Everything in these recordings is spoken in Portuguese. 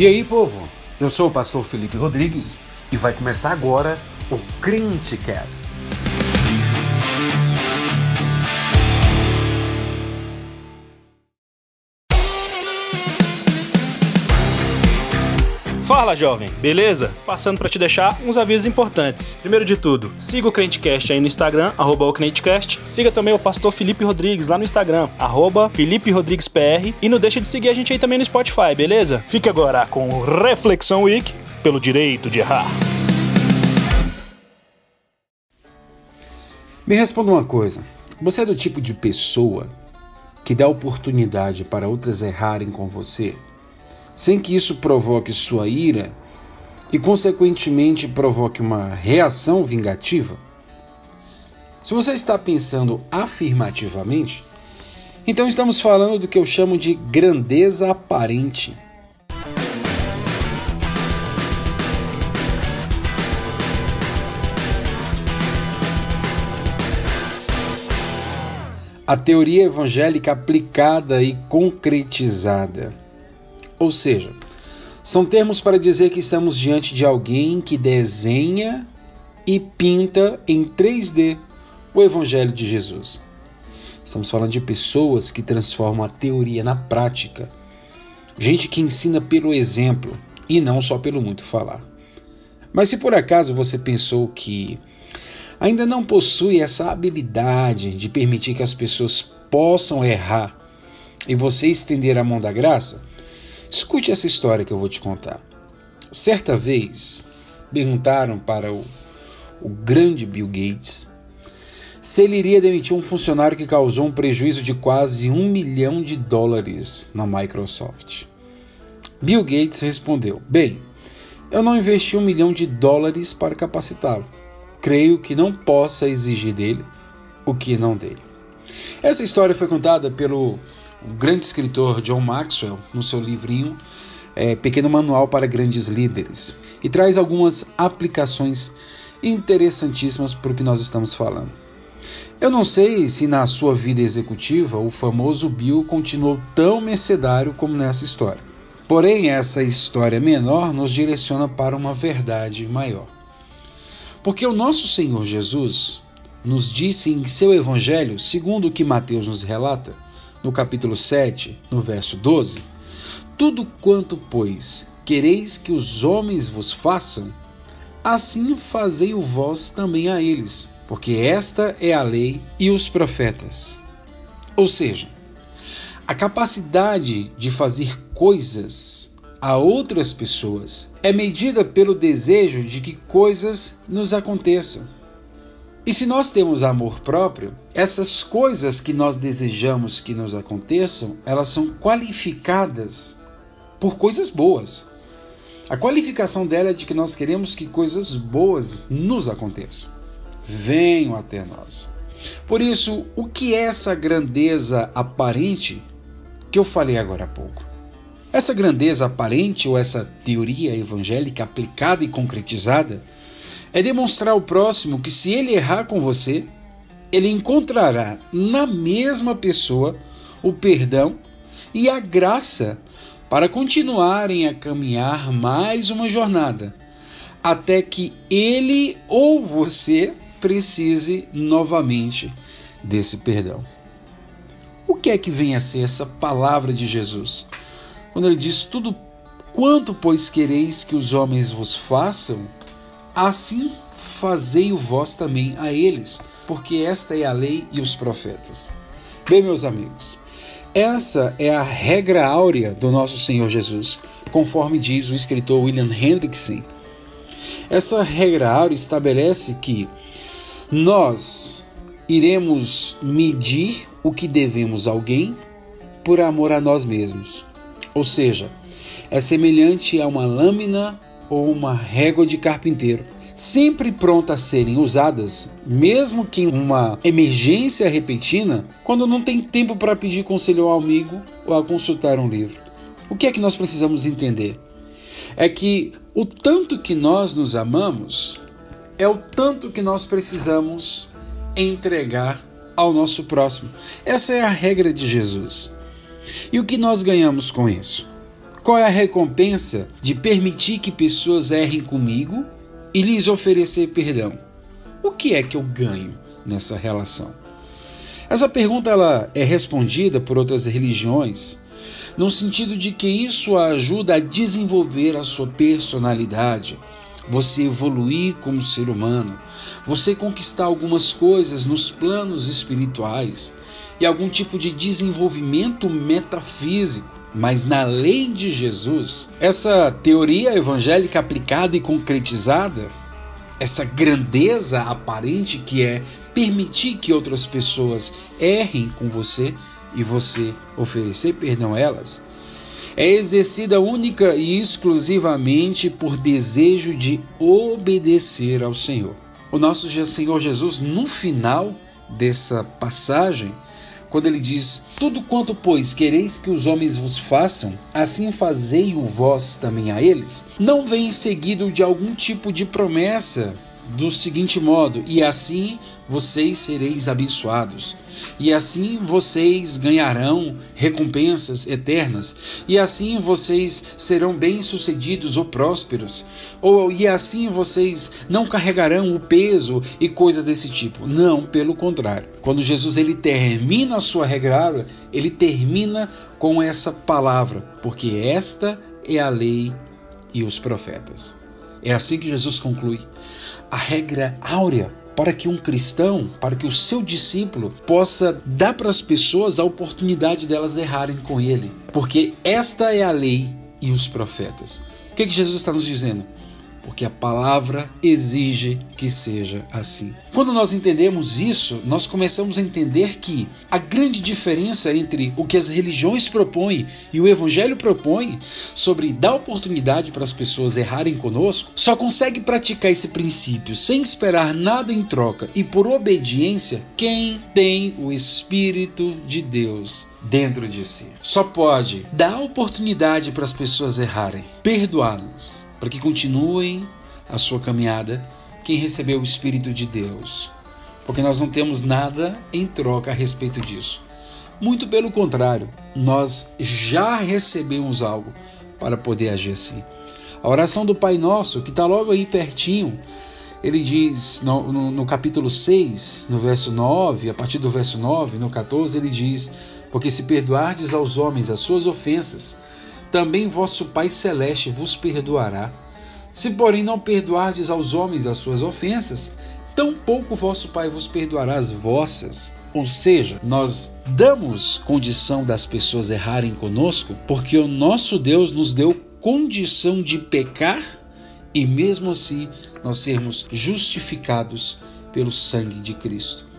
E aí, povo? Eu sou o pastor Felipe Rodrigues e vai começar agora o Crentecast. Fala, jovem, beleza? Passando para te deixar uns avisos importantes. Primeiro de tudo, siga o Crentecast aí no Instagram, arroba o Crentecast. Siga também o pastor Felipe Rodrigues lá no Instagram, arroba Felipe Rodrigues PR. E não deixa de seguir a gente aí também no Spotify, beleza? Fique agora com Reflexão Week pelo direito de errar. Me responda uma coisa: você é do tipo de pessoa que dá oportunidade para outras errarem com você? Sem que isso provoque sua ira e, consequentemente, provoque uma reação vingativa? Se você está pensando afirmativamente, então estamos falando do que eu chamo de grandeza aparente. A teoria evangélica aplicada e concretizada. Ou seja, são termos para dizer que estamos diante de alguém que desenha e pinta em 3D o Evangelho de Jesus. Estamos falando de pessoas que transformam a teoria na prática. Gente que ensina pelo exemplo e não só pelo muito falar. Mas se por acaso você pensou que ainda não possui essa habilidade de permitir que as pessoas possam errar e você estender a mão da graça, Escute essa história que eu vou te contar. Certa vez, perguntaram para o, o grande Bill Gates se ele iria demitir um funcionário que causou um prejuízo de quase um milhão de dólares na Microsoft. Bill Gates respondeu: Bem, eu não investi um milhão de dólares para capacitá-lo. Creio que não possa exigir dele o que não dei. Essa história foi contada pelo o grande escritor John Maxwell no seu livrinho é, Pequeno Manual para Grandes Líderes e traz algumas aplicações interessantíssimas para o que nós estamos falando. Eu não sei se na sua vida executiva o famoso Bill continuou tão mercedário como nessa história. Porém, essa história menor nos direciona para uma verdade maior. Porque o nosso Senhor Jesus nos disse em seu Evangelho, segundo o que Mateus nos relata, no capítulo 7, no verso 12: Tudo quanto, pois, quereis que os homens vos façam, assim fazei o vós também a eles, porque esta é a lei e os profetas. Ou seja, a capacidade de fazer coisas a outras pessoas é medida pelo desejo de que coisas nos aconteçam. E se nós temos amor próprio, essas coisas que nós desejamos que nos aconteçam, elas são qualificadas por coisas boas. A qualificação dela é de que nós queremos que coisas boas nos aconteçam. Venham até nós. Por isso, o que é essa grandeza aparente que eu falei agora há pouco? Essa grandeza aparente ou essa teoria evangélica aplicada e concretizada é demonstrar ao próximo que se ele errar com você, ele encontrará na mesma pessoa o perdão e a graça para continuarem a caminhar mais uma jornada, até que ele ou você precise novamente desse perdão. O que é que vem a ser essa palavra de Jesus? Quando ele diz: Tudo quanto, pois, quereis que os homens vos façam, Assim fazei o vós também a eles, porque esta é a lei e os profetas. Bem, meus amigos, essa é a regra áurea do nosso Senhor Jesus, conforme diz o escritor William Hendrickson. Essa regra áurea estabelece que nós iremos medir o que devemos a alguém por amor a nós mesmos. Ou seja, é semelhante a uma lâmina ou uma régua de carpinteiro, sempre pronta a serem usadas, mesmo que em uma emergência repentina, quando não tem tempo para pedir conselho ao amigo ou a consultar um livro. O que é que nós precisamos entender? É que o tanto que nós nos amamos é o tanto que nós precisamos entregar ao nosso próximo. Essa é a regra de Jesus. E o que nós ganhamos com isso? Qual é a recompensa de permitir que pessoas errem comigo e lhes oferecer perdão? O que é que eu ganho nessa relação? Essa pergunta ela é respondida por outras religiões no sentido de que isso ajuda a desenvolver a sua personalidade, você evoluir como ser humano, você conquistar algumas coisas nos planos espirituais e algum tipo de desenvolvimento metafísico. Mas na lei de Jesus, essa teoria evangélica aplicada e concretizada, essa grandeza aparente que é permitir que outras pessoas errem com você e você oferecer perdão a elas, é exercida única e exclusivamente por desejo de obedecer ao Senhor. O nosso Senhor Jesus, no final dessa passagem, quando ele diz: Tudo quanto, pois, quereis que os homens vos façam, assim fazei-o vós também a eles, não vem seguido de algum tipo de promessa do seguinte modo: E assim vocês sereis abençoados, e assim vocês ganharão recompensas eternas, e assim vocês serão bem-sucedidos ou prósperos, ou e assim vocês não carregarão o peso e coisas desse tipo. Não, pelo contrário. Quando Jesus ele termina a sua regra, ele termina com essa palavra, porque esta é a lei e os profetas. É assim que Jesus conclui. A regra áurea para que um cristão, para que o seu discípulo possa dar para as pessoas a oportunidade delas errarem com ele. Porque esta é a lei e os profetas. O que, é que Jesus está nos dizendo? Porque a palavra exige que seja assim. Quando nós entendemos isso, nós começamos a entender que a grande diferença entre o que as religiões propõem e o evangelho propõe sobre dar oportunidade para as pessoas errarem conosco, só consegue praticar esse princípio sem esperar nada em troca e por obediência quem tem o Espírito de Deus dentro de si. Só pode dar oportunidade para as pessoas errarem, perdoá-las para que continuem a sua caminhada quem recebeu o Espírito de Deus. Porque nós não temos nada em troca a respeito disso. Muito pelo contrário, nós já recebemos algo para poder agir assim. A oração do Pai Nosso, que está logo aí pertinho, ele diz no, no, no, capítulo 6, no verso 9, a partir do verso 9, no 14, ele diz: Porque se perdoardes aos homens as suas ofensas, também vosso Pai Celeste vos perdoará. Se, porém, não perdoardes aos homens as suas ofensas, tampouco vosso Pai vos perdoará as vossas. Ou seja, nós damos condição das pessoas errarem conosco porque o nosso Deus nos deu condição de pecar e, mesmo assim, nós sermos justificados pelo sangue de Cristo.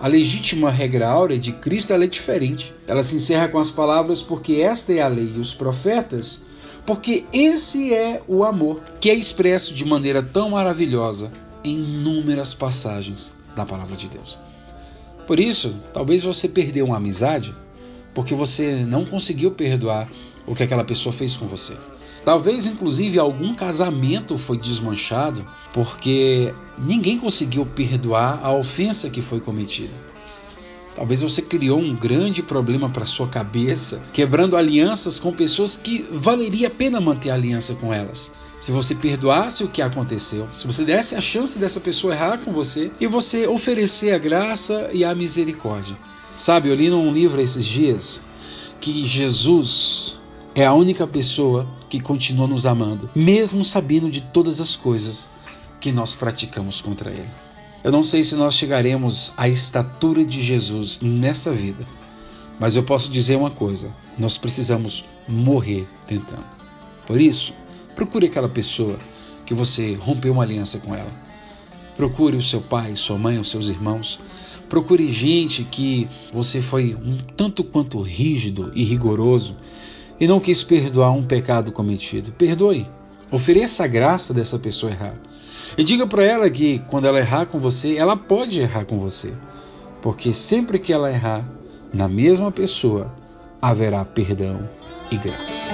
A legítima regra áurea de Cristo é diferente. Ela se encerra com as palavras: Porque esta é a lei e os profetas, porque esse é o amor, que é expresso de maneira tão maravilhosa em inúmeras passagens da palavra de Deus. Por isso, talvez você perdeu uma amizade porque você não conseguiu perdoar o que aquela pessoa fez com você. Talvez, inclusive, algum casamento foi desmanchado porque ninguém conseguiu perdoar a ofensa que foi cometida. Talvez você criou um grande problema para sua cabeça, quebrando alianças com pessoas que valeria a pena manter a aliança com elas. Se você perdoasse o que aconteceu, se você desse a chance dessa pessoa errar com você e você oferecer a graça e a misericórdia. Sabe, eu li num livro esses dias que Jesus é a única pessoa que continua nos amando, mesmo sabendo de todas as coisas que nós praticamos contra Ele. Eu não sei se nós chegaremos à estatura de Jesus nessa vida, mas eu posso dizer uma coisa: nós precisamos morrer tentando. Por isso, procure aquela pessoa que você rompeu uma aliança com ela. Procure o seu pai, sua mãe, os seus irmãos. Procure gente que você foi um tanto quanto rígido e rigoroso e não quis perdoar um pecado cometido. Perdoe. Ofereça a graça dessa pessoa errar. E diga para ela que quando ela errar com você, ela pode errar com você. Porque sempre que ela errar, na mesma pessoa haverá perdão e graça.